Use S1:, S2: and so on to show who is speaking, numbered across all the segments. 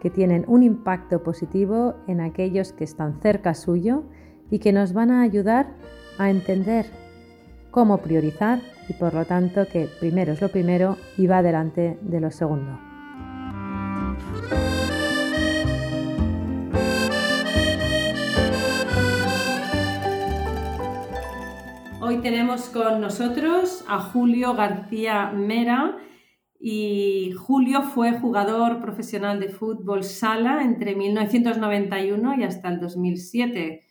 S1: que tienen un impacto positivo en aquellos que están cerca suyo y que nos van a ayudar a entender cómo priorizar y por lo tanto que primero es lo primero y va delante de lo segundo. Hoy tenemos con nosotros a Julio García Mera, y Julio fue jugador profesional de fútbol sala entre 1991 y hasta el 2007.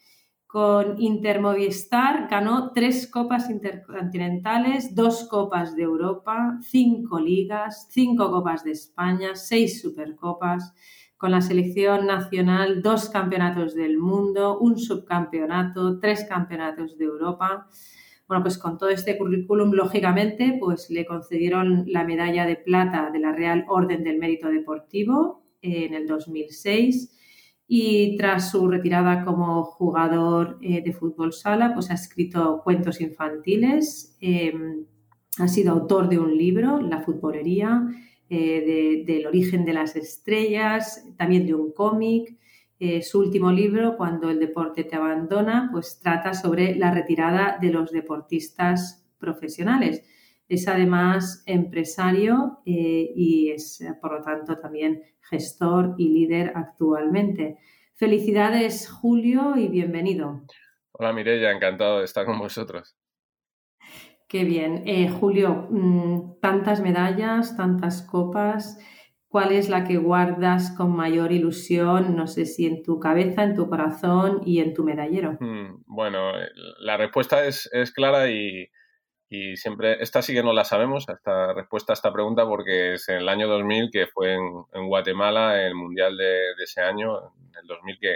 S1: Con Intermovistar ganó tres copas intercontinentales, dos copas de Europa, cinco ligas, cinco copas de España, seis supercopas. Con la selección nacional, dos campeonatos del mundo, un subcampeonato, tres campeonatos de Europa. Bueno, pues con todo este currículum, lógicamente, pues le concedieron la medalla de plata de la Real Orden del Mérito Deportivo en el 2006 y tras su retirada como jugador eh, de fútbol sala, pues ha escrito cuentos infantiles, em, ha sido autor de un libro, La futbolería, eh, del origen de las estrellas, también de un cómic, eh, su último libro, Cuando el deporte te abandona, pues trata sobre la retirada de los deportistas profesionales. Es además empresario eh, y es, por lo tanto, también gestor y líder actualmente. Felicidades, Julio, y bienvenido.
S2: Hola, Mireya, encantado de estar con vosotros.
S1: Qué bien. Eh, Julio, mm, tantas medallas, tantas copas. ¿Cuál es la que guardas con mayor ilusión? No sé si en tu cabeza, en tu corazón y en tu medallero.
S2: Hmm, bueno, la respuesta es, clara y, siempre, esta sí que no la sabemos, esta respuesta a esta pregunta, porque es en el año 2000, que fue en, Guatemala, el mundial de, ese año, en el 2000, que,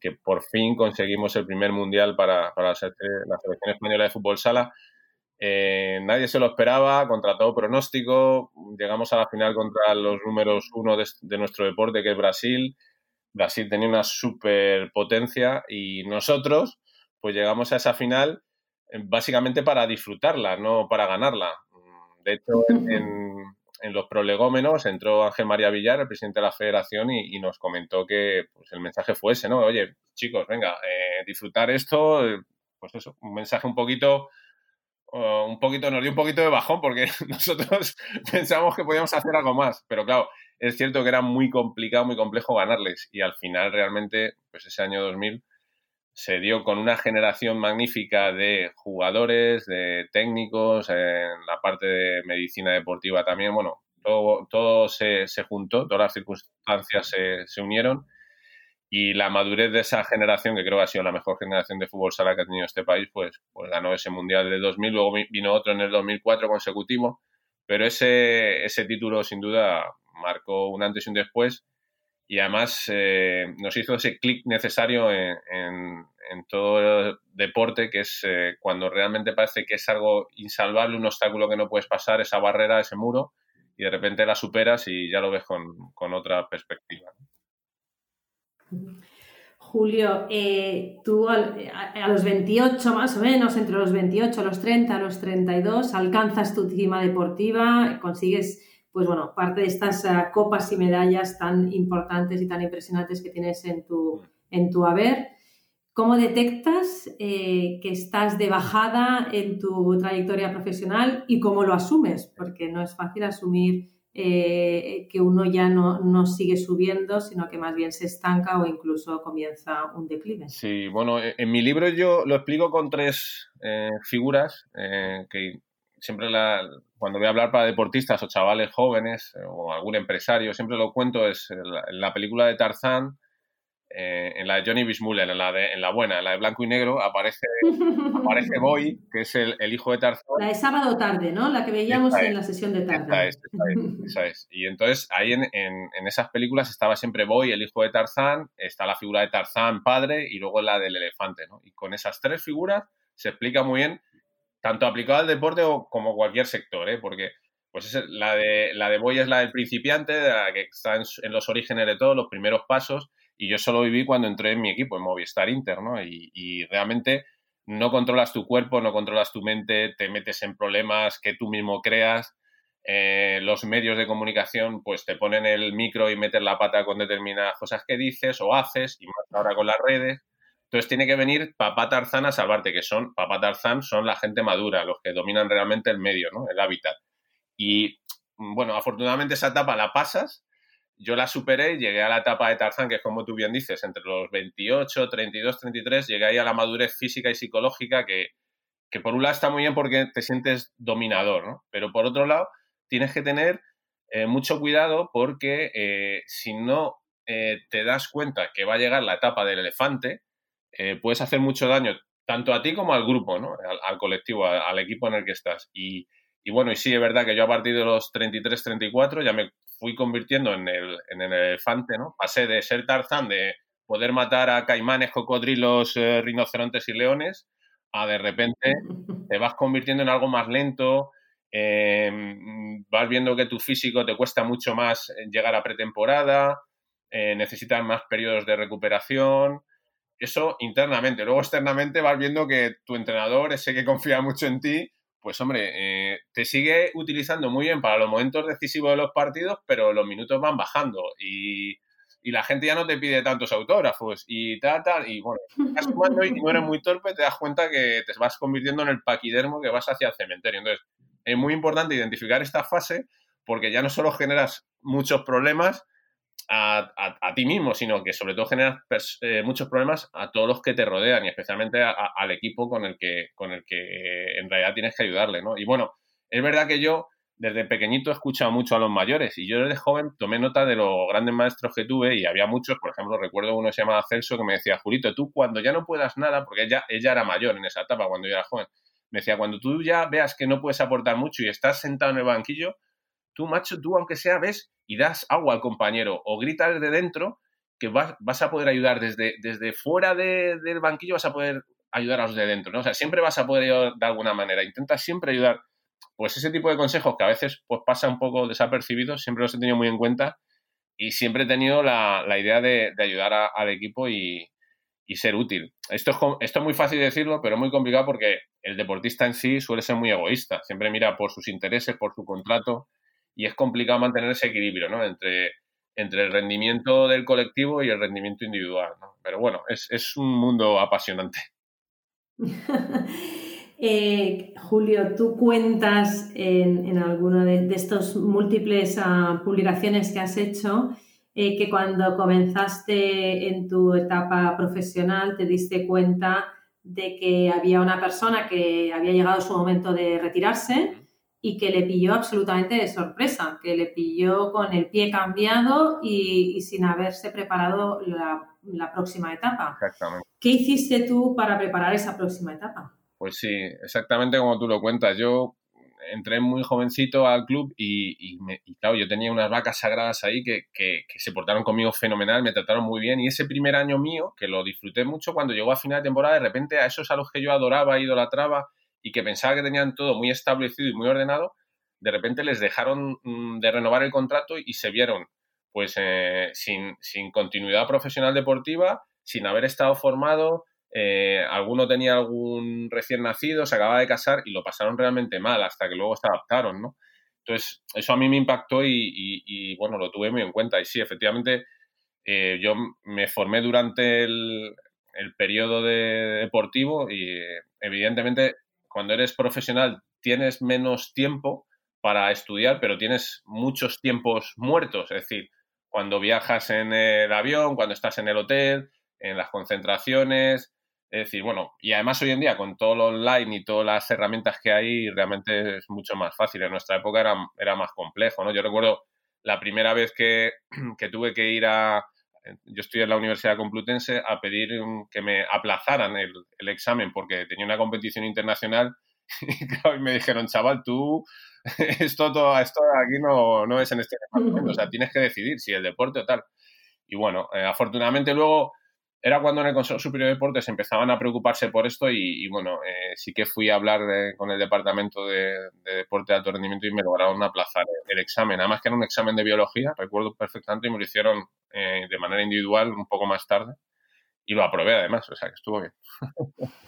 S2: que por fin conseguimos el primer mundial para, para la selección española de fútbol sala. Eh, nadie se lo esperaba, contra todo pronóstico. Llegamos a la final contra los números uno de, nuestro deporte, que es Brasil. Brasil tenía una superpotencia y nosotros, pues llegamos a esa final eh, básicamente para disfrutarla, no para ganarla. De hecho, en, los prolegómenos entró Ángel María Villar, el presidente de la federación, y, nos comentó que pues, el mensaje fue ese, ¿no? Oye, chicos, venga, eh, disfrutar esto, pues eso, un mensaje un poquito un poquito, nos dio un poquito de bajón porque nosotros pensamos que podíamos hacer algo más. Pero claro, es cierto que era muy complicado, muy complejo ganarles. Y al final, realmente, pues ese año 2000 se dio con una generación magnífica de jugadores, de técnicos, en la parte de medicina deportiva también. Bueno, todo, todo se, se juntó, todas las circunstancias se, se unieron y la madurez de esa generación, que creo que ha sido la mejor generación de fútbol sala que ha tenido este país, pues, pues ganó ese Mundial de 2000, luego vino otro en el 2004 consecutivo, pero ese, ese título sin duda marcó un antes y un después y además eh, nos hizo ese clic necesario en, en, todo el deporte, que es eh, cuando realmente parece que es algo insalvable, un obstáculo que no puedes pasar, esa barrera, ese muro, y de repente la superas y ya lo ves con, con otra perspectiva.
S1: Julio, eh, tú a, los 28 más o menos, entre los 28, los 30, los 32, alcanzas tu cima deportiva, consigues, pues bueno, parte de estas eh, copas y medallas tan importantes y tan impresionantes que tienes en tu, en tu haber. ¿Cómo detectas eh, que estás de bajada en tu trayectoria profesional y cómo lo asumes? Porque no es fácil asumir eh, que uno ya no, sigue subiendo, sino que más bien se estanca o incluso comienza un declive.
S2: Sí, bueno, e, en mi libro yo lo explico con tres eh, figuras eh, que siempre la, cuando voy a hablar para deportistas o chavales jóvenes o algún empresario, siempre lo cuento, es la, la película de Tarzán, eh, en la de Johnny Bismuller, en la, de, en la buena, en la de blanco y negro, aparece, aparece Boy, que es el, hijo de Tarzán.
S1: La de sábado tarde, ¿no? La que veíamos en la sesión de tarde.
S2: Esa es, Y entonces ahí en, en, esas películas estaba siempre Boy, el hijo de Tarzán, está la figura de Tarzán padre y luego la del elefante, ¿no? Y con esas tres figuras se explica muy bien, tanto aplicado al deporte como cualquier sector, ¿eh? Porque pues es la de, la de Boy es la del principiante, de la que está en, en los orígenes de todo, los primeros pasos, y yo solo viví cuando entré en mi equipo, en Movistar Inter, ¿no? Y, realmente no controlas tu cuerpo, no controlas tu mente, te metes en problemas que tú mismo creas. Eh, los medios de comunicación pues te ponen el micro y metes la pata con determinadas cosas que dices o haces, y más ahora con las redes. Entonces tiene que venir papá Tarzán a salvarte, que son, papá Tarzán son la gente madura, los que dominan realmente el medio, ¿no? El hábitat. Y bueno, afortunadamente esa etapa la pasas yo la superé y llegué a la etapa de Tarzán, que es como tú bien dices, entre los 28, 32, 33, llegué ahí a la madurez física y psicológica que, que por un lado está muy bien porque te sientes dominador, ¿no? Pero por otro lado, tienes que tener eh, mucho cuidado porque eh, si no eh, te das cuenta que va a llegar la etapa del elefante, puedes hacer mucho daño tanto a ti como al grupo, ¿no? Al, colectivo, al, equipo en el que estás. Y, y bueno, y sí, es verdad que yo a partir de los 33, 34 ya me fui convirtiendo en el, en el elefante, ¿no? Pasé de ser Tarzán, de poder matar a caimanes, cocodrilos, eh, rinocerontes y leones, a de repente te vas convirtiendo en algo más lento, em, vas viendo que tu físico te cuesta mucho más llegar a pretemporada, eh, necesitas más periodos de recuperación. Eso internamente. Luego externamente vas viendo que tu entrenador, ese que confía mucho en ti, pues hombre, eh, te sigue utilizando muy bien para los momentos decisivos de los partidos, pero los minutos van bajando y, la gente ya no te pide tantos autógrafos y tal, tal, y bueno, estás y no eres muy torpe, te das cuenta que te vas convirtiendo en el paquidermo que vas hacia el cementerio. Entonces, es muy importante identificar esta fase porque ya no solo generas muchos problemas, a, ti mismo, sino que sobre todo generas eh, muchos problemas a todos los que te rodean y especialmente al equipo con el que, con el que en realidad tienes que ayudarle, ¿no? Y bueno, es verdad que yo desde pequeñito he escuchado mucho a los mayores y yo desde joven tomé nota de los grandes maestros que tuve y había muchos, por ejemplo, recuerdo uno que se llamaba Celso que me decía, Julito, tú cuando ya no puedas nada, porque ella, ella era mayor en esa etapa cuando yo era joven, me decía, cuando tú ya veas que no puedes aportar mucho y estás sentado en el banquillo, tú, macho, tú aunque sea ves y das agua al compañero o gritas desde dentro, que vas, vas a poder ayudar desde, desde fuera del banquillo, vas a poder ayudar a los de dentro, ¿no? O sea, siempre vas a poder ayudar de alguna manera. Intenta siempre ayudar. Pues ese tipo de consejos que a veces pues, pasa un poco desapercibidos, siempre los he tenido muy en cuenta y siempre he tenido la, idea de, ayudar al equipo y, ser útil. Esto es, esto es muy fácil decirlo, pero muy complicado porque el deportista en sí suele ser muy egoísta. Siempre mira por sus intereses, por su contrato y es complicado mantener ese equilibrio, ¿no? Entre, entre el rendimiento del colectivo y el rendimiento individual, ¿no? Pero bueno, es, un mundo apasionante.
S1: Eh, Julio, tú cuentas en, en alguna de, estos múltiples ah, publicaciones que has hecho eh, que cuando comenzaste en tu etapa profesional te diste cuenta de que había una persona que había llegado su momento de retirarse y que le pilló absolutamente de sorpresa, que le pilló con el pie cambiado y, sin haberse preparado la, próxima etapa.
S2: Exactamente.
S1: ¿Qué hiciste tú para preparar esa próxima etapa?
S2: Pues sí, exactamente como tú lo cuentas. Yo entré muy jovencito al club y, claro, yo tenía unas vacas sagradas ahí que, que, se portaron conmigo fenomenal, me trataron muy bien y ese primer año mío, que lo disfruté mucho, cuando llegó a final de temporada, de repente a esos a los que yo adoraba, idolatraba, y que pensaba que tenían todo muy establecido y muy ordenado, de repente les dejaron mm, de renovar el contrato y se vieron pues eh, sin, continuidad profesional deportiva, sin haber estado formado, eh, alguno tenía algún recién nacido, se acababa de casar y lo pasaron realmente mal hasta que luego se adaptaron, ¿no? Entonces, eso a mí me impactó y, bueno, lo tuve muy en cuenta. Y sí, efectivamente, eh, yo me formé durante el, el periodo de deportivo y evidentemente cuando eres profesional tienes menos tiempo para estudiar, pero tienes muchos tiempos muertos, es decir, cuando viajas en el avión, cuando estás en el hotel, en las concentraciones, es decir, bueno, y además hoy en día con todo lo online y todas las herramientas que hay, realmente es mucho más fácil. En nuestra época era, era más complejo, ¿no? Yo recuerdo la primera vez que, que tuve que ir a, yo estoy en la Universidad Complutense a pedir que me aplazaran el, examen porque tenía una competición internacional y me dijeron, chaval, tú, esto, todo, esto aquí no, no es en este departamento, o sea, tienes que decidir si el deporte o tal. Y bueno, eh, afortunadamente luego era cuando en el Consejo Superior de Deportes empezaban a preocuparse por esto y, bueno, eh, sí que fui a hablar con el Departamento de, Deporte de Alto Rendimiento y me lograron aplazar el, examen. Además que era un examen de biología, recuerdo perfectamente, y me lo hicieron eh, de manera individual un poco más tarde y lo aprobé además, o sea que estuvo bien.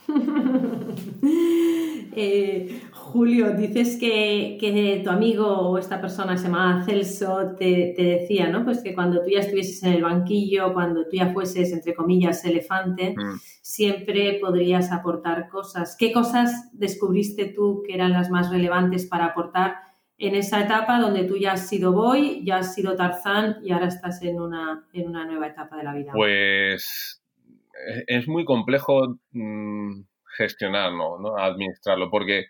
S1: Eh, Julio, dices que, tu amigo o esta persona se llamaba Celso te, decía, ¿no? Pues que cuando tú ya estuvieses en el banquillo, cuando tú ya fueses, entre comillas, elefante, mm. siempre podrías aportar cosas. ¿Qué cosas descubriste tú que eran las más relevantes para aportar en esa etapa donde tú ya has sido Boy, ya has sido Tarzán y ahora estás en una, en una nueva etapa de la vida?
S2: Pues es muy complejo. Mm, gestionarlo, ¿no? administrarlo, porque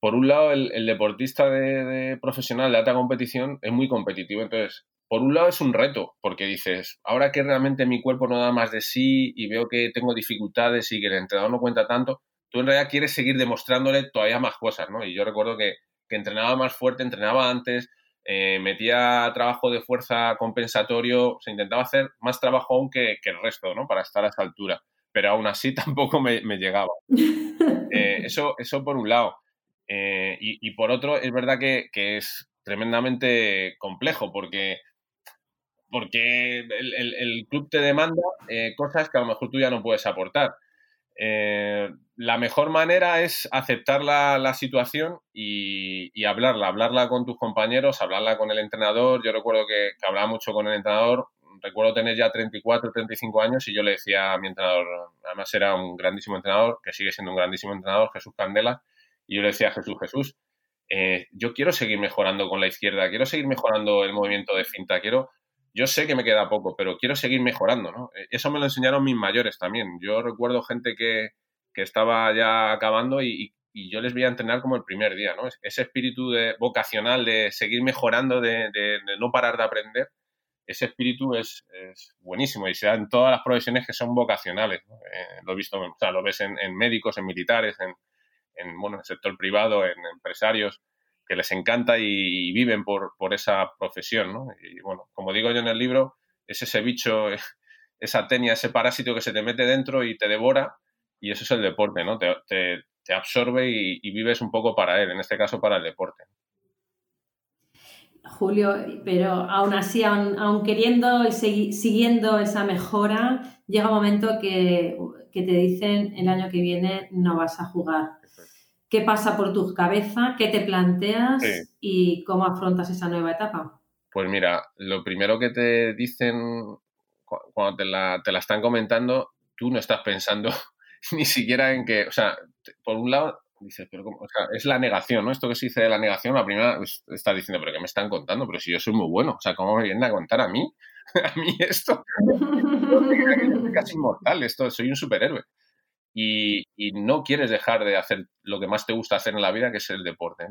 S2: por un lado el, deportista de, profesional de alta competición es muy competitivo, entonces por un lado es un reto, porque dices, ahora que realmente mi cuerpo no da más de sí y veo que tengo dificultades y que el entrenador no cuenta tanto, tú en realidad quieres seguir demostrándole todavía más cosas, ¿no? Y yo recuerdo que, entrenaba más fuerte, entrenaba antes, eh, metía trabajo de fuerza compensatorio, se intentaba hacer más trabajo aún que, que, el resto, ¿no? Para estar a esa altura pero aún así tampoco me, llegaba. Eh, eso, eso por un lado. Eh, y, por otro, es verdad que, es tremendamente complejo porque, porque el, club te demanda cosas que a lo mejor tú ya no puedes aportar. La mejor manera es aceptar la, situación y, hablarla, hablarla con tus compañeros, hablarla con el entrenador. Yo recuerdo que, que hablaba mucho con el entrenador, recuerdo tener ya 34, 35 años y yo le decía a mi entrenador, además era un grandísimo entrenador, que sigue siendo un grandísimo entrenador, Jesús Candela, y yo le decía a Jesús, Jesús, eh, yo quiero seguir mejorando con la izquierda, quiero seguir mejorando el movimiento de finta, quiero, yo sé que me queda poco, pero quiero seguir mejorando, ¿no? Eh, eso me lo enseñaron mis mayores también. Yo recuerdo gente que, estaba ya acabando y, yo les veía entrenar como el primer día, ¿no? Ese espíritu de, vocacional de seguir mejorando, de no parar de aprender, ese espíritu es, buenísimo y se da en todas las profesiones que son vocacionales. Eh, lo he visto, o sea, lo ves en, médicos, en militares, en, bueno, en el sector privado, en empresarios que les encanta y, viven por, por, esa profesión. ¿no? Y bueno, como digo yo en el libro, es ese bicho, esa tenia, ese parásito que se te mete dentro y te devora y eso es el deporte, ¿no? Te, te, absorbe y, y, vives un poco para él, en este caso para el deporte.
S1: Julio, pero aún así, aún, queriendo y siguiendo esa mejora, llega un momento que, te dicen el año que viene no vas a jugar. ¿Qué pasa por tu cabeza? ¿Qué te planteas? ¿Y cómo afrontas esa nueva etapa?
S2: Pues mira, lo primero que te dicen cuando te la, te la están comentando, tú no estás pensando ni siquiera en que, o sea, por un lado Dices, pero O sea, es la negación, ¿no? Esto que se dice de la negación, la primera pues, está diciendo, pero ¿qué me están contando? Pero si yo soy muy bueno, o sea, ¿cómo me vienen a contar a mí? a mí esto. casi inmortal, esto, soy un superhéroe. Y, no quieres dejar de hacer lo que más te gusta hacer en la vida, que es el deporte.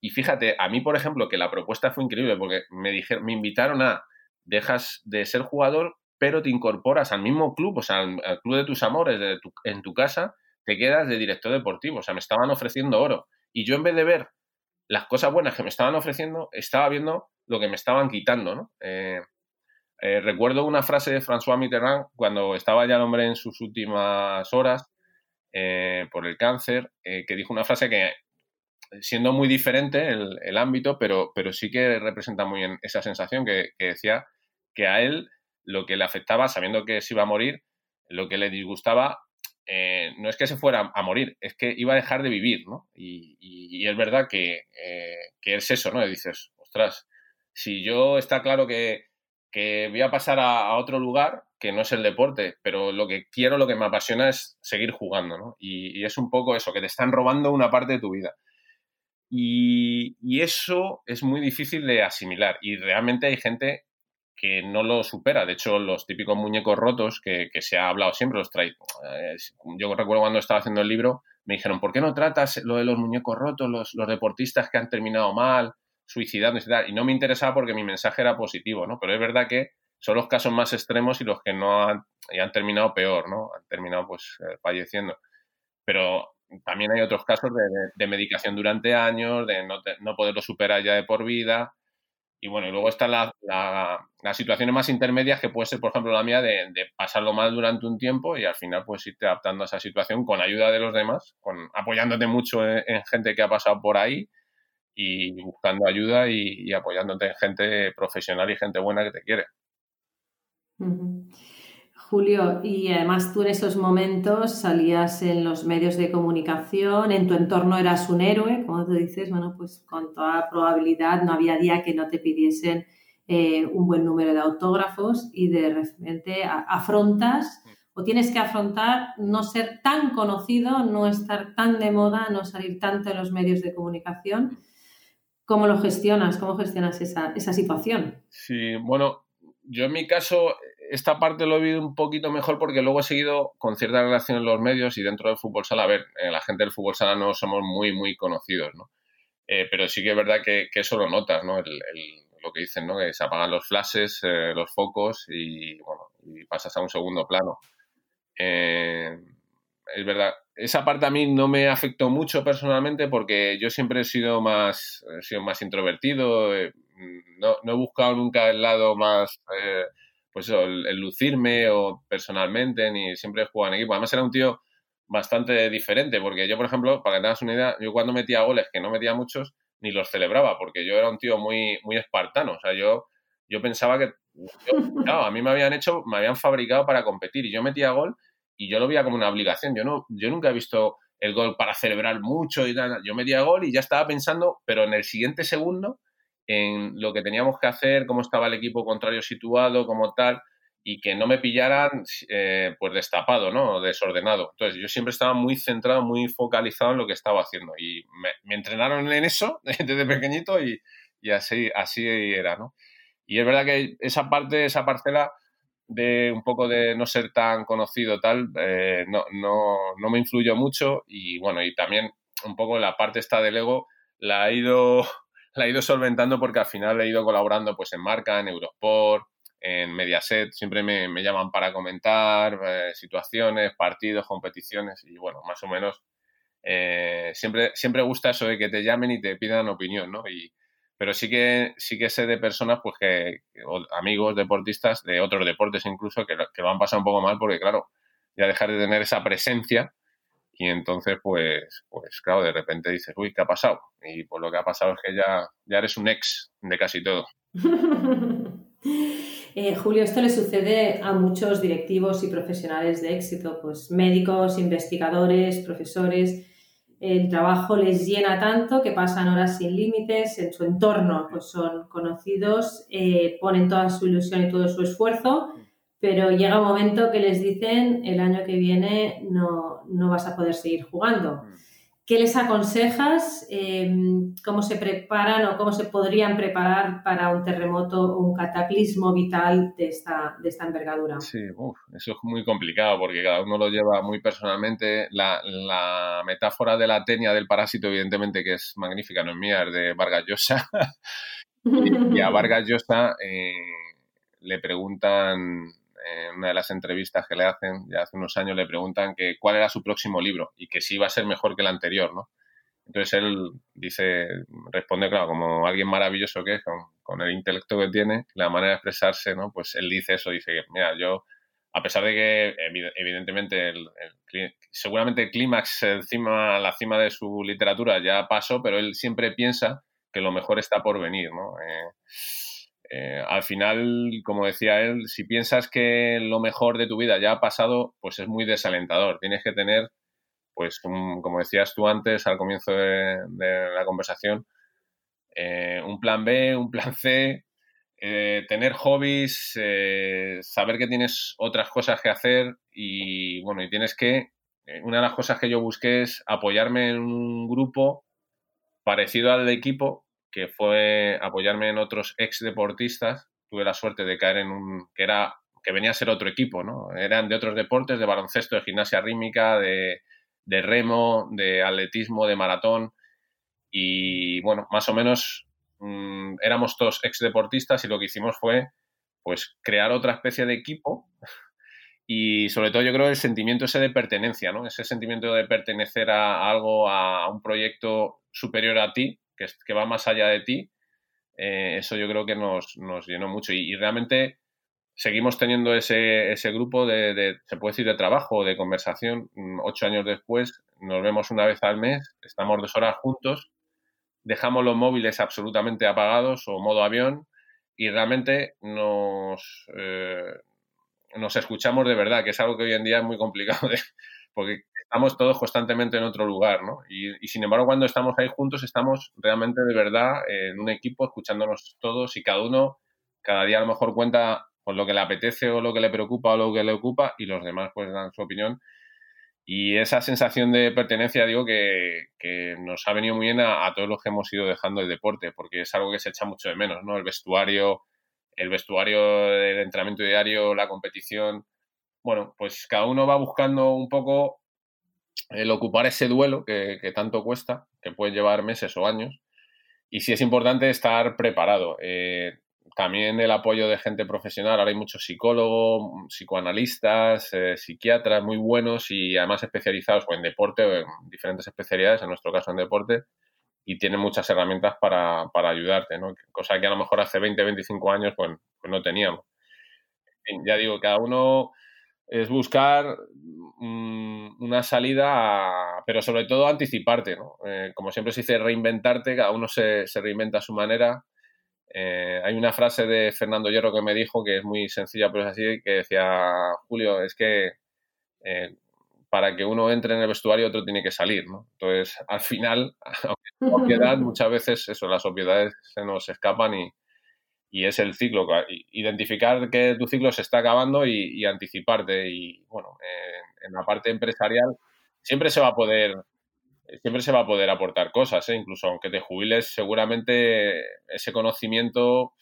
S2: Y fíjate, a mí, por ejemplo, que la propuesta fue increíble, porque me dijeron, me invitaron a dejas de ser jugador, pero te incorporas al mismo club, o sea, al, club de tus amores, en tu casa, te quedas de director deportivo. O sea, me estaban ofreciendo oro. Y yo en vez de ver las cosas buenas que me estaban ofreciendo, estaba viendo lo que me estaban quitando. Eh, eh, recuerdo una frase de François Mitterrand cuando estaba ya el hombre en sus últimas horas eh, por el cáncer, que dijo una frase que, siendo muy diferente el, ámbito, pero, pero sí que representa muy bien esa sensación que, decía que a él lo que le afectaba, sabiendo que se iba a morir, lo que le disgustaba eh, no es que se fuera a morir, es que iba a dejar de vivir, ¿no? Y, es verdad que, eh, es eso, ¿no? Dices, ostras, si yo está claro que, voy a pasar a, otro lugar, que no es el deporte, pero lo que quiero, lo que me apasiona es seguir jugando, ¿no? Y, es un poco eso, que te están robando una parte de tu vida. Y, y eso es muy difícil de asimilar. Y realmente hay gente que no lo supera. De hecho, los típicos muñecos rotos que, se ha hablado siempre, los trae. Eh, yo recuerdo cuando estaba haciendo el libro, me dijeron, ¿por qué no tratas lo de los muñecos rotos, los, deportistas que han terminado mal, suicidándose y no me interesaba porque mi mensaje era positivo, ¿no? Pero es verdad que son los casos más extremos y los que no han, han terminado peor, ¿no? Han terminado pues eh, falleciendo. Pero también hay otros casos de, medicación durante años, de no, poderlo superar ya de por vida. Y bueno, luego están la, las situaciones más intermedias que puede ser, por ejemplo, la mía de, pasarlo mal durante un tiempo y al final pues irte adaptando a esa situación con ayuda de los demás, con, apoyándote mucho en, gente que ha pasado por ahí y buscando ayuda y, apoyándote en gente profesional y gente buena que te quiere.
S1: Julio, y además tú en esos momentos salías en los medios de comunicación, en tu entorno eras un héroe, como tú dices, bueno, pues con toda probabilidad no había día que no te pidiesen eh, un buen número de autógrafos y de repente afrontas o tienes que afrontar no ser tan conocido, no estar tan de moda, no salir tanto en los medios de comunicación. ¿Cómo lo gestionas? ¿Cómo gestionas esa, esa situación?
S2: Sí, bueno, yo en mi caso esta parte lo he vivido un poquito mejor porque luego he seguido con cierta relación en los medios y dentro del fútbol sala. A ver, eh, la gente del fútbol sala no somos muy, muy conocidos, ¿no? Eh, pero sí que es verdad que, eso lo notas, ¿no? lo que dicen, ¿no? Que se apagan los flashes, eh, los focos y, bueno, y pasas a un segundo plano. Es verdad, esa parte a mí no me afectó mucho personalmente porque yo siempre he sido más, he sido más introvertido, no, no, he buscado nunca el lado más pues eso, el, lucirme o personalmente, ni siempre he jugado en equipo. Además era un tío bastante diferente, porque yo, por ejemplo, para que tengas una idea, yo cuando metía goles, que no metía muchos, ni los celebraba, porque yo era un tío muy, muy espartano. O sea, yo, yo pensaba que, a mí me habían hecho, me habían fabricado para competir y yo metía gol y yo lo veía como una obligación. Yo, no, yo nunca he visto el gol para celebrar mucho y tal. Yo metía gol y ya estaba pensando, pero en el siguiente segundo, en lo que teníamos que hacer, cómo estaba el equipo contrario situado, como tal, y que no me pillaran eh, pues destapado, ¿no? Desordenado. Entonces yo siempre estaba muy centrado, muy focalizado en lo que estaba haciendo. Y me, entrenaron en eso desde pequeñito y, así, así era, ¿no? Y es verdad que esa parte, esa parcela de un poco de no ser tan conocido tal, eh, no, no, no me influyó mucho y bueno, y también un poco la parte esta del ego la he ido la he ido solventando porque al final he ido colaborando pues en Marca, en Eurosport, en Mediaset, siempre me, llaman para comentar eh, situaciones, partidos, competiciones y bueno, más o menos eh, siempre, siempre gusta eso de que te llamen y te pidan opinión, ¿no? Y, pero sí que, sí que sé de personas, pues que, amigos, deportistas de otros deportes incluso, que, que lo han pasado un poco mal porque claro, ya dejar de tener esa presencia y entonces, pues, pues claro, de repente dices, uy, ¿qué ha pasado? Y pues lo que ha pasado es que ya, ya eres un ex de casi todo.
S1: Eh, Julio, esto le sucede a muchos directivos y profesionales de éxito, pues médicos, investigadores, profesores. El trabajo les llena tanto que pasan horas sin límites, en su entorno pues son conocidos, eh, ponen toda su ilusión y todo su esfuerzo pero llega un momento que les dicen el año que viene no, vas a poder seguir jugando. ¿Qué les aconsejas? Em, ¿Cómo se preparan o cómo se podrían preparar para un terremoto o un cataclismo vital de esta, de esta envergadura?
S2: Sí, eso es muy complicado porque cada uno lo lleva muy personalmente. La, metáfora de la tenia del parásito, evidentemente, que es magnífica, no es mía, es de Vargas Llosa. y, a Vargas Llosa eh, le preguntan en una de las entrevistas que le hacen, ya hace unos años, le preguntan que cuál era su próximo libro y que si iba a ser mejor que el anterior, ¿no? Entonces él dice, responde, claro, como alguien maravilloso que es, con, el intelecto que tiene, la manera de expresarse, ¿no? Pues él dice eso, dice mira, yo, a pesar de que evidentemente el, seguramente el clímax encima, la cima de su literatura ya pasó, pero él siempre piensa que lo mejor está por venir, ¿no? Eh, eh, al final, como decía él, si piensas que lo mejor de tu vida ya ha pasado, pues es muy desalentador. Tienes que tener, pues, como decías tú antes, al comienzo de, la conversación, eh, un plan B, un plan C, eh, tener hobbies, saber que tienes otras cosas que hacer y, bueno, y tienes que, una de las cosas que yo busqué es apoyarme en un grupo parecido al equipo que fue apoyarme en otros ex deportistas. Tuve la suerte de caer en un que era que venía a ser otro equipo, ¿no? Eran de otros deportes, de baloncesto, de gimnasia rítmica, de, remo, de atletismo, de maratón. Y bueno, más o menos mm, éramos todos ex deportistas y lo que hicimos fue pues crear otra especie de equipo y sobre todo yo creo el sentimiento ese de pertenencia, ¿no? Ese sentimiento de pertenecer a, algo, a, un proyecto superior a ti, que, que va más allá de ti, eh, eso yo creo que nos, nos llenó mucho y, realmente seguimos teniendo ese, ese grupo de, se puede decir, de trabajo, de conversación. Mm, ocho años después nos vemos una vez al mes, estamos dos horas juntos, dejamos los móviles absolutamente apagados o modo avión y realmente nos, eh, nos escuchamos de verdad, que es algo que hoy en día es muy complicado, porque estamos todos constantemente en otro lugar, ¿no? Y, sin embargo, cuando estamos ahí juntos, estamos realmente de verdad en un equipo, escuchándonos todos y cada uno, cada día a lo mejor cuenta pues, lo que le apetece o lo que le preocupa o lo que le ocupa y los demás pues dan su opinión. Y esa sensación de pertenencia, digo, que, nos ha venido muy bien a, a, todos los que hemos ido dejando el deporte, porque es algo que se echa mucho de menos, ¿no? El vestuario, el vestuario del entrenamiento diario, la competición. Bueno, pues cada uno va buscando un poco el ocupar ese duelo que, tanto cuesta, que puede llevar meses o años. Y sí es importante estar preparado. Eh, también el apoyo de gente profesional. Ahora hay muchos psicólogos, psicoanalistas, eh, psiquiatras muy buenos y además especializados en deporte o en diferentes especialidades, en nuestro caso en deporte, y tienen muchas herramientas para, ayudarte, ¿no? Cosa que a lo mejor hace 20, 25 años pues, pues no teníamos. ya digo, cada uno es buscar mm, una salida, pero sobre todo anticiparte, ¿no? Eh, como siempre se dice, reinventarte, cada uno se, reinventa a su manera. Eh, hay una frase de Fernando Hierro que me dijo que es muy sencilla, pero es así, que decía, Julio, es que eh, para que uno entre en el vestuario otro tiene que salir, ¿no? Entonces, al final, aunque obviedad, muchas veces eso, las obviedades se nos escapan y, y es el ciclo. Identificar que tu ciclo se está acabando y, anticiparte. Y bueno, en la parte empresarial siempre se va a poder siempre se va a poder aportar cosas, ¿eh? incluso aunque te jubiles, seguramente ese conocimiento,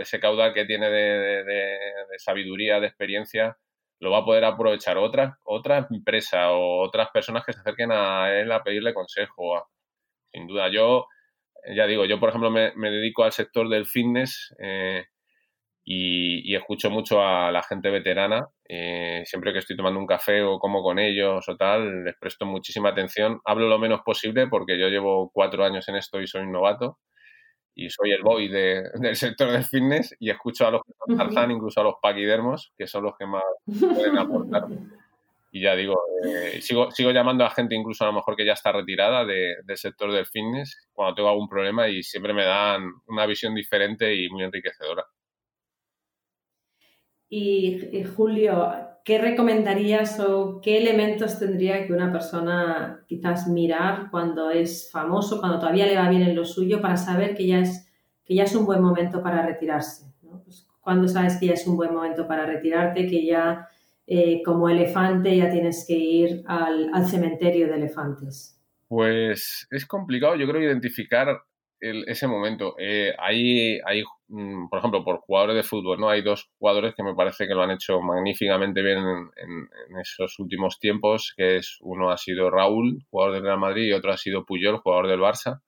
S2: ese caudal que tiene de, de sabiduría, de experiencia, lo va a poder aprovechar otra, otra empresa o otras personas que se acerquen a él a pedirle consejo. Sin duda, yo, ya digo, yo por ejemplo me, dedico al sector del fitness eh, y, escucho mucho a la gente veterana. Eh, siempre que estoy tomando un café o como con ellos o tal, les presto muchísima atención. Hablo lo menos posible porque yo llevo cuatro años en esto y soy un novato y soy el boy del sector del fitness y escucho a los que son Tarzán, incluso a los paquidermos, que son los que más pueden aportar. Y ya digo, eh, sigo, sigo llamando a gente incluso a lo mejor que ya está retirada del sector del fitness cuando tengo algún problema y siempre me dan una visión diferente y muy enriquecedora.
S1: Y, Julio, ¿qué recomendarías o qué elementos tendría que una persona quizás mirar cuando es famoso, cuando todavía le va bien en lo suyo, para saber que ya es, que ya es un buen momento para retirarse? ¿no? Pues, ¿Cuándo sabes que ya es un buen momento para retirarte, que ya eh, como elefante ya tienes que ir al, al cementerio de elefantes?
S2: Pues es complicado, yo creo, identificar ese momento. Eh, hay, hay mm, por ejemplo, por jugadores de fútbol, ¿no? Hay dos jugadores que me parece que lo han hecho magníficamente bien en, esos últimos tiempos, que es uno ha sido Raúl, jugador del Real Madrid, y otro ha sido Puyol, jugador del Barça.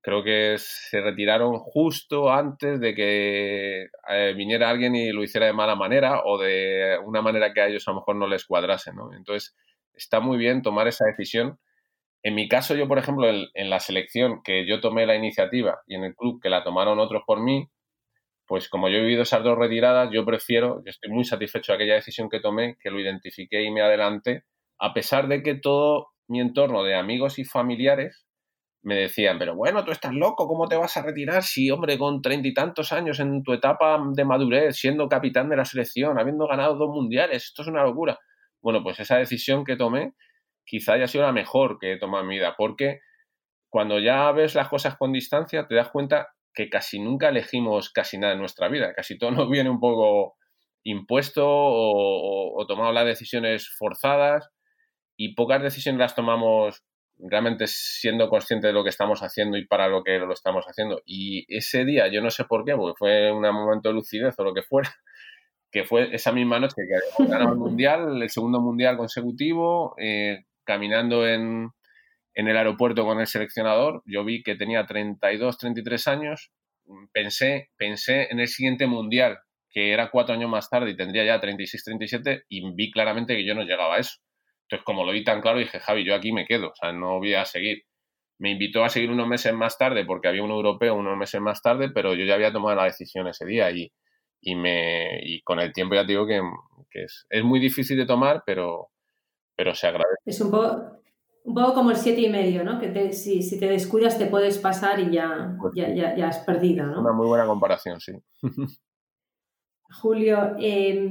S2: Creo que se retiraron justo antes de que eh, viniera alguien y lo hiciera de mala manera o de una manera que a ellos a lo mejor no les cuadrase, ¿no? Entonces, está muy bien tomar esa decisión en mi caso, yo, por ejemplo, en, la selección que yo tomé la iniciativa y en el club que la tomaron otros por mí, pues como yo he vivido esas dos retiradas, yo prefiero, yo estoy muy satisfecho de aquella decisión que tomé, que lo identifiqué y me adelanté, a pesar de que todo mi entorno de amigos y familiares me decían, pero bueno, tú estás loco, ¿cómo te vas a retirar si, hombre, con treinta y tantos años en tu etapa de madurez, siendo capitán de la selección, habiendo ganado dos mundiales, esto es una locura? Bueno, pues esa decisión que tomé quizá haya sido la mejor que he tomado en mi vida, porque cuando ya ves las cosas con distancia te das cuenta que casi nunca elegimos casi nada en nuestra vida, casi todo nos viene un poco impuesto o, tomamos las decisiones forzadas y pocas decisiones las tomamos realmente siendo conscientes de lo que estamos haciendo y para lo que lo estamos haciendo. Y ese día, yo no sé por qué, porque fue un momento de lucidez o lo que fuera, que fue esa misma noche que ganado el mundial, el segundo mundial consecutivo, eh, caminando en, el aeropuerto con el seleccionador, yo vi que tenía 32, 33 años, pensé, pensé en el siguiente mundial que era cuatro años más tarde y tendría ya 36, 37 y vi claramente que yo no llegaba a eso. Entonces, como lo vi tan claro, dije, Javi, yo aquí me quedo, o sea, no voy a seguir. Me invitó a seguir unos meses más tarde porque había un europeo unos meses más tarde, pero yo ya había tomado la decisión ese día y, y, me, y con el tiempo ya digo que, que es, es, muy difícil de tomar, pero, pero se agradece.
S1: Es un poco, un poco como el siete y medio, ¿no? Que te, si, si, te descuidas te puedes pasar y ya, pues ya, ya, ya, has perdido, ¿no?
S2: Una muy buena comparación, sí.
S1: Julio, eh,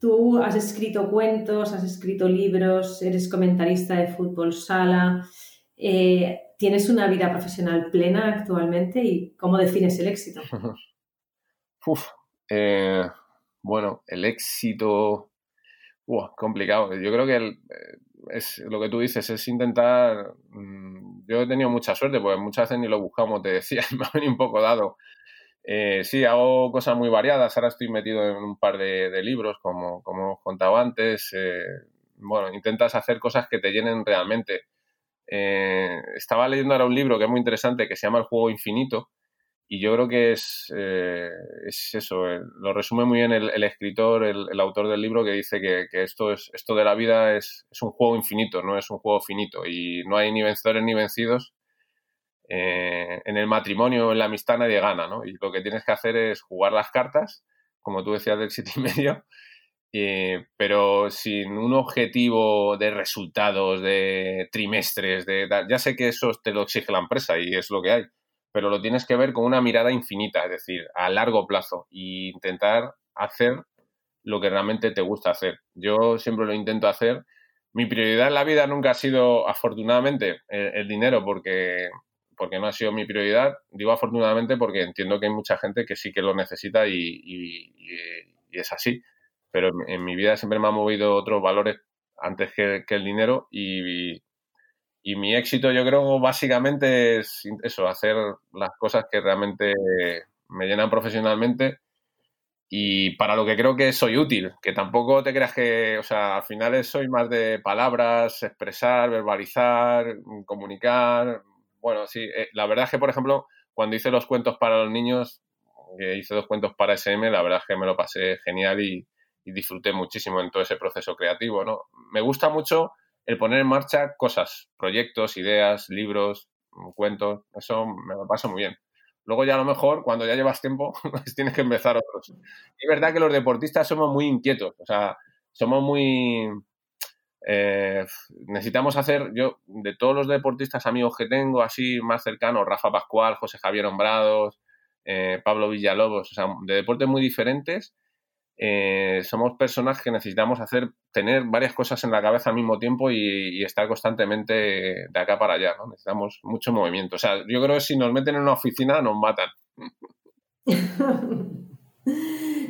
S1: tú has escrito cuentos, has escrito libros, eres comentarista de fútbol sala. Eh, ¿Tienes una vida profesional plena actualmente y cómo defines el éxito?
S2: Uf, eh, bueno, el éxito, uf, complicado. Yo creo que eh, es lo que tú dices, es intentar. Mmm, yo he tenido mucha suerte, porque muchas veces ni lo buscamos, te decía, me ha venido un poco dado. Eh, sí, hago cosas muy variadas. Ahora estoy metido en un par de, libros, como, como hemos contado antes. Eh, bueno, intentas hacer cosas que te llenen realmente. Eh, estaba leyendo ahora un libro que es muy interesante que se llama El Juego Infinito. Y yo creo que es, eh, es eso, eh, lo resume muy bien el, el escritor, el, el, autor del libro, que dice que, que, esto, es, esto de la vida es, es un juego infinito, no es un juego finito. Y no hay ni vencedores ni vencidos, eh, en el matrimonio, en la amistad nadie gana, ¿no? Y lo que tienes que hacer es jugar las cartas, como tú decías del siete y medio, pero sin un objetivo de resultados, de trimestres, de ya sé que eso te lo exige la empresa y es lo que hay, pero lo tienes que ver con una mirada infinita, es decir, a largo plazo e intentar hacer lo que realmente te gusta hacer. Yo siempre lo intento hacer. Mi prioridad en la vida nunca ha sido, afortunadamente, el dinero, porque porque no ha sido mi prioridad. Digo afortunadamente porque entiendo que hay mucha gente que sí que lo necesita y, y, y es así. Pero en, en, mi vida siempre me ha movido otros valores antes que, que el dinero y, y, mi éxito yo creo básicamente es eso, hacer las cosas que realmente me llenan profesionalmente y para lo que creo que soy útil, que tampoco te creas que, o sea, al final soy más de palabras, expresar, verbalizar, comunicar, bueno, sí, eh, la verdad es que, por ejemplo, cuando hice los cuentos para los niños, que hice dos cuentos para SM, la verdad es que me lo pasé genial y, disfruté muchísimo en todo ese proceso creativo, ¿no? Me gusta mucho el poner en marcha cosas, proyectos, ideas, libros, cuentos, eso me lo paso muy bien. Luego ya a lo mejor, cuando ya llevas tiempo, pues tienes que empezar otros. Es verdad que los deportistas somos muy inquietos, o sea, somos muy eh, necesitamos hacer, yo, de todos los deportistas amigos que tengo, así más cercanos, Rafa Pascual, José Javier Hombrados, eh, Pablo Villalobos, o sea, de deportes muy diferentes, eh, somos personas que necesitamos hacer, tener varias cosas en la cabeza al mismo tiempo y, y, estar constantemente de acá para allá, ¿no? Necesitamos mucho movimiento. O sea, yo creo que si nos meten en una oficina nos matan.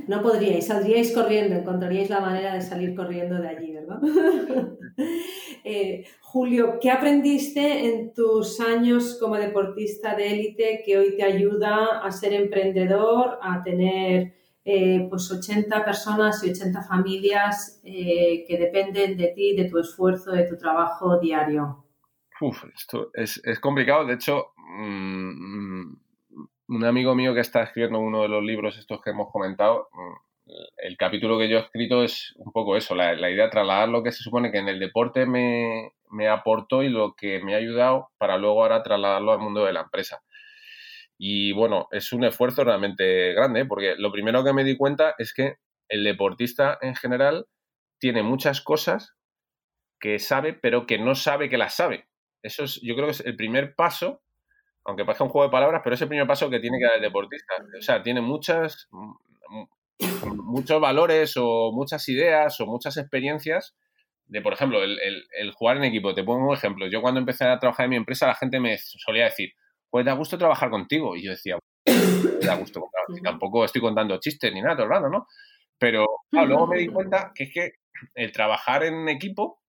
S1: no podríais, saldríais corriendo, encontraríais la manera de salir corriendo de allí, eh, Julio, ¿qué aprendiste en tus años como deportista de élite que hoy te ayuda a ser emprendedor, a tener eh, pues 80 personas y 80 familias eh, que dependen de ti, de tu esfuerzo, de tu trabajo diario?
S2: Uf, esto es, complicado, de hecho... Mmm, un amigo mío que está escribiendo uno de los libros estos que hemos comentado, mm, el capítulo que yo he escrito es un poco eso, la, idea de trasladar lo que se supone que en el deporte me, me, aportó y lo que me ha ayudado para luego ahora trasladarlo al mundo de la empresa. Y bueno, es un esfuerzo realmente grande, porque lo primero que me di cuenta es que el deportista en general tiene muchas cosas que sabe, pero que no sabe que las sabe. Eso es, yo creo que es el primer paso aunque parezca un juego de palabras, pero es el primer paso que tiene que dar el deportista. O sea, tiene muchas, muchos valores o muchas ideas o muchas experiencias de, por ejemplo, el, el, el, jugar en equipo. Te pongo un ejemplo. Yo cuando empecé a trabajar en mi empresa, la gente me solía decir, pues da gusto trabajar contigo. Y yo decía, da gusto. Y tampoco estoy contando chistes ni nada, todo el rato, ¿no? Pero claro, luego me di cuenta que es que el trabajar en equipo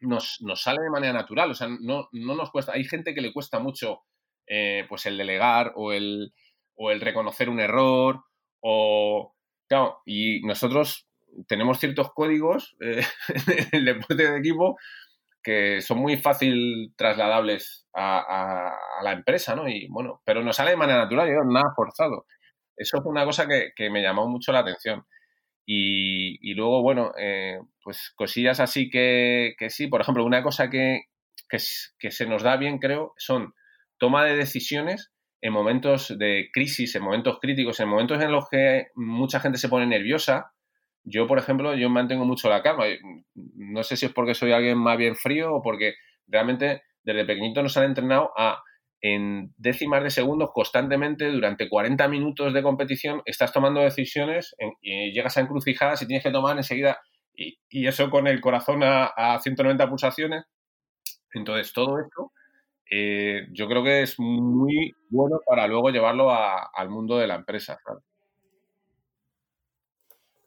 S2: nos, nos sale de manera natural. O sea, no, no nos cuesta. Hay gente que le cuesta mucho eh, pues el delegar o el, o el reconocer un error o... Claro, y nosotros tenemos ciertos códigos eh, en el deporte de equipo que son muy fácil trasladables a, a, la empresa, ¿no? Y bueno, pero nos sale de manera natural, ¿no? nada forzado. eso fue una cosa que, me llamó mucho la atención. Y, luego, bueno, eh, pues cosillas así que, sí. Por ejemplo, una cosa que, que, se nos da bien, creo, son toma de decisiones en momentos de crisis, en momentos críticos, en momentos en los que mucha gente se pone nerviosa. Yo, por ejemplo, yo mantengo mucho la calma. No sé si es porque soy alguien más bien frío o porque realmente desde pequeñito nos han entrenado a en décimas de segundos constantemente durante 40 minutos de competición estás tomando decisiones y llegas a encrucijadas y tienes que tomar enseguida y, eso con el corazón a, 190 pulsaciones. Entonces, todo esto eh, yo creo que es muy bueno para luego llevarlo al mundo de la empresa.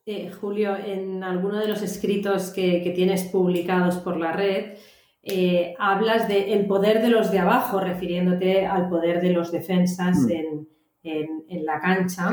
S1: Eh, Julio, en alguno de los escritos que, tienes publicados por la red, eh, hablas del el poder de los de abajo, refiriéndote al poder de los defensas mm. en, la cancha.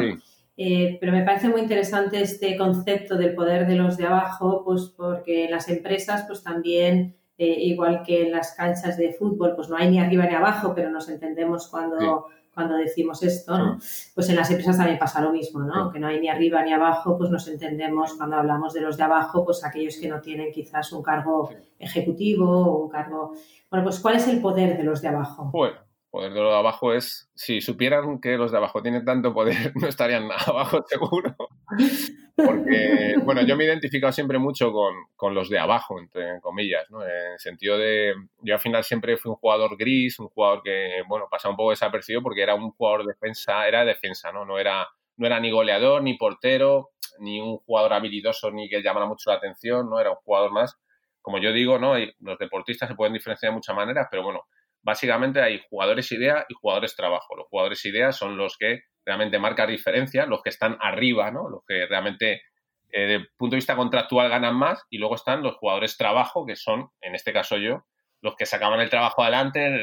S1: pero me parece muy interesante este concepto del poder de los de abajo, pues porque las empresas pues también eh, igual que en las canchas de fútbol, pues no hay ni arriba ni abajo, pero nos entendemos cuando, cuando decimos esto, ¿no? Pues en las empresas también pasa lo mismo, ¿no? Que no hay ni arriba ni abajo, pues nos entendemos cuando hablamos de los de abajo, pues aquellos que no tienen quizás un cargo ejecutivo o un cargo... Bueno, pues ¿cuál es el poder de los de abajo?
S2: Bueno, poder de los de abajo es, si supieran que los de abajo tienen tanto poder, no estarían abajo seguro. Porque, bueno, yo me he identificado siempre mucho con, los de abajo, entre comillas, ¿no? En el sentido de, yo al final siempre fui un jugador gris, un jugador que, bueno, pasaba un poco desapercibido porque era un jugador defensa, era defensa, ¿no? No era, no era ni goleador, ni portero, ni un jugador habilidoso, ni que llamara mucho la atención, ¿no? Era un jugador más, como yo digo, ¿no? los deportistas se pueden diferenciar de muchas maneras, pero bueno, básicamente hay jugadores idea y jugadores trabajo. Los jugadores idea son los que realmente marcan diferencia, los que están arriba, ¿no? Los que realmente, eh, desde punto de vista contractual, ganan más. Y luego están los jugadores trabajo, que son, en este caso yo, los que sacaban el trabajo adelante,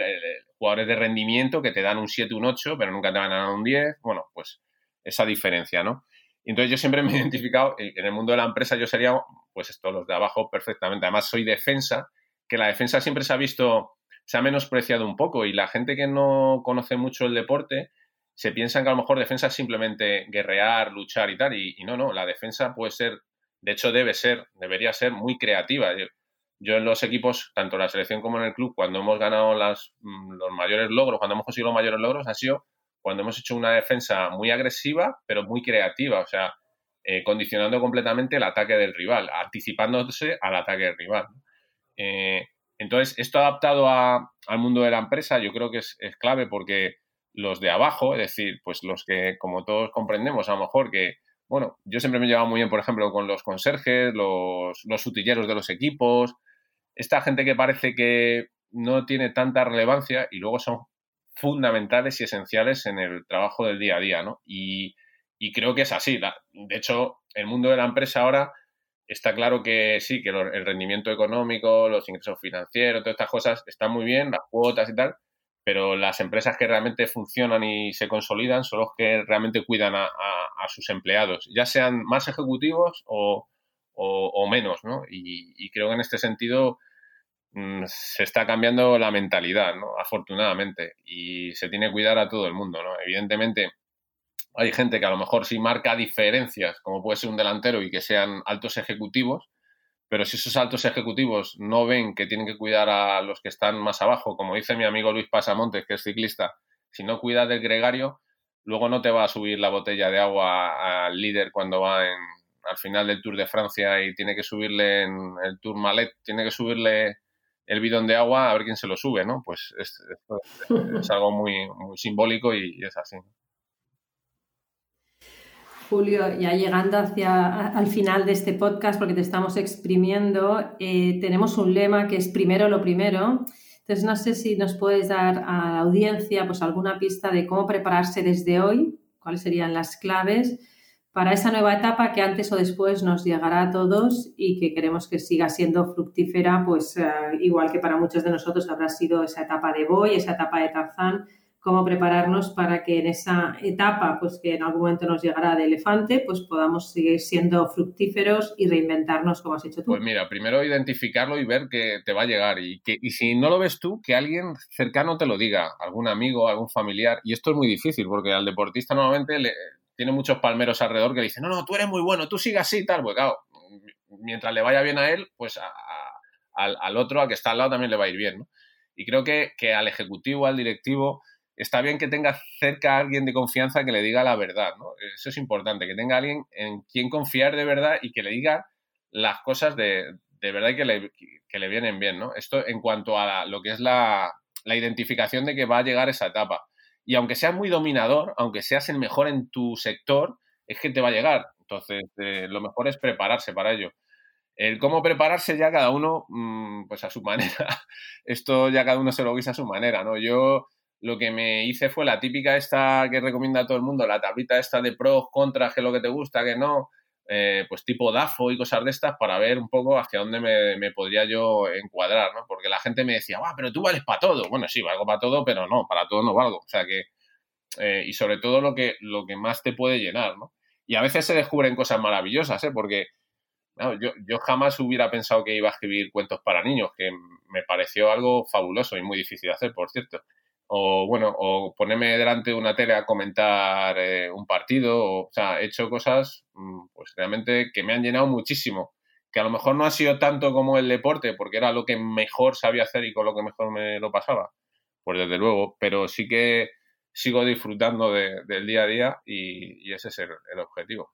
S2: jugadores de rendimiento que te dan un 7, un 8, pero nunca te van a dar un 10. Bueno, pues esa diferencia, ¿no? Entonces yo siempre me he identificado, en el mundo de la empresa yo sería, pues esto, los de abajo perfectamente. Además soy defensa, que la defensa siempre se ha visto se ha menospreciado un poco y la gente que no conoce mucho el deporte se piensa que a lo mejor defensa es simplemente guerrear, luchar y tal, y, no, no, la defensa puede ser, de hecho debe ser, debería ser muy creativa. Yo, en los equipos, tanto en la selección como en el club, cuando hemos ganado mm, los mayores logros, cuando hemos conseguido los mayores logros, ha sido cuando hemos hecho una defensa muy agresiva, pero muy creativa, o sea, eh, condicionando completamente el ataque del rival, anticipándose al ataque del rival. Eh, entonces, esto adaptado al mundo de la empresa yo creo que es, clave porque los de abajo, es decir, pues los que, como todos comprendemos, a lo mejor que, bueno, yo siempre me he llevado muy bien, por ejemplo, con los conserjes, los, los utilleros de los equipos, esta gente que parece que no tiene tanta relevancia y luego son fundamentales y esenciales en el trabajo del día a día, ¿no? Y, y creo que es así. de hecho, el mundo de la empresa ahora está claro que sí, que el rendimiento económico, los ingresos financieros, todas estas cosas están muy bien, las cuotas y tal, pero las empresas que realmente funcionan y se consolidan son los que realmente cuidan a, sus empleados, ya sean más ejecutivos o, menos, ¿no? Y, creo que en este sentido mm, se está cambiando la mentalidad, ¿no? Afortunadamente, y se tiene que cuidar a todo el mundo, ¿no? Evidentemente, hay gente que a lo mejor sí marca diferencias, como puede ser un delantero y que sean altos ejecutivos, pero si esos altos ejecutivos no ven que tienen que cuidar a los que están más abajo, como dice mi amigo Luis Pasamontes, que es ciclista, si no cuidas del gregario, luego no te va a subir la botella de agua al líder cuando va en, al final del Tour de Francia y tiene que subirle en el Tour Malet, tiene que subirle el bidón de agua a ver quién se lo sube, ¿no? Pues es, es, algo muy, muy simbólico y, es así.
S1: Julio, ya llegando hacia al final de este podcast, porque te estamos exprimiendo, eh, tenemos un lema que es primero lo primero. Entonces, no sé si nos puedes dar a la audiencia pues, alguna pista de cómo prepararse desde hoy, cuáles serían las claves para esa nueva etapa que antes o después nos llegará a todos y que queremos que siga siendo fructífera, pues eh, igual que para muchos de nosotros habrá sido esa etapa de Boy, esa etapa de Tarzán, cómo prepararnos para que en esa etapa, pues que en algún momento nos llegará de elefante, pues podamos seguir siendo fructíferos y reinventarnos como has hecho tú.
S2: Pues mira, primero identificarlo y ver que te va a llegar y que y si no lo ves tú, que alguien cercano te lo diga, algún amigo, algún familiar. Y esto es muy difícil porque al deportista normalmente le, tiene muchos palmeros alrededor que dicen, no, no, tú eres muy bueno, tú sigas así tal. Pues claro, mientras le vaya bien a él, pues al, otro, al que está al lado, también le va a ir bien. Y creo que, que al ejecutivo, al directivo, está bien que tenga cerca a alguien de confianza que le diga la verdad, ¿no? Eso es importante, que tenga alguien en quien confiar de verdad y que le diga las cosas de, de verdad que le, que le vienen bien, ¿no? Esto en cuanto a lo que es la, la identificación de que va a llegar esa etapa. Y aunque seas muy dominador, aunque seas el mejor en tu sector, es que te va a llegar. Entonces, eh, lo mejor es prepararse para ello. El cómo prepararse ya cada uno, mm, pues a su manera. Esto ya cada uno se lo guisa a su manera, ¿no? Yo lo que me hice fue la típica esta que recomienda a todo el mundo, la tablita esta de pros, contras, que es lo que te gusta, que no, eh, pues tipo DAFO y cosas de estas para ver un poco hacia dónde me, podría yo encuadrar, ¿no? Porque la gente me decía, ah, pero tú vales para todo. Bueno, sí, valgo para todo, pero no, para todo no valgo. O sea que, eh, y sobre todo lo que, lo que más te puede llenar, ¿no? Y a veces se descubren cosas maravillosas, ¿eh? Porque yo, yo jamás hubiera pensado que iba a escribir cuentos para niños, que me pareció algo fabuloso y muy difícil de hacer, por cierto o bueno, o ponerme delante de una tele a comentar eh, un partido, o, sea, he hecho cosas mm, pues realmente que me han llenado muchísimo, que a lo mejor no ha sido tanto como el deporte, porque era lo que mejor sabía hacer y con lo que mejor me lo pasaba, pues desde luego, pero sí que sigo disfrutando del día a día y, ese es el objetivo.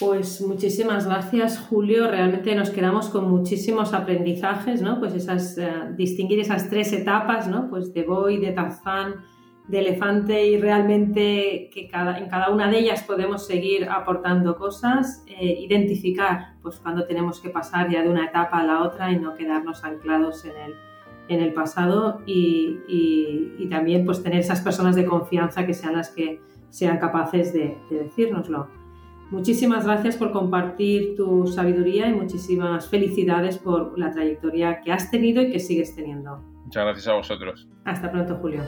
S1: Pues muchísimas gracias, Julio. Realmente nos quedamos con muchísimos aprendizajes, ¿no? Pues esas, eh, distinguir esas tres etapas, ¿no? Pues de Boy, de Tarzán, de Elefante y realmente que cada, en cada una de ellas podemos seguir aportando cosas, eh, identificar, pues cuando tenemos que pasar ya de una etapa a la otra y no quedarnos anclados en el, en el pasado y, y, también pues tener esas personas de confianza que sean las que sean capaces de, de decírnoslo. Muchísimas gracias por compartir tu sabiduría y muchísimas felicidades por la trayectoria que has tenido y que sigues teniendo.
S2: Muchas gracias a vosotros.
S1: Hasta pronto, Julio.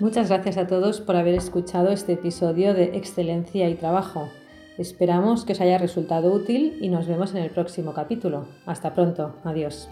S1: Muchas gracias a todos por haber escuchado este episodio de Excelencia y Trabajo. Esperamos que os haya resultado útil y nos vemos en el próximo capítulo. Hasta pronto. Adiós.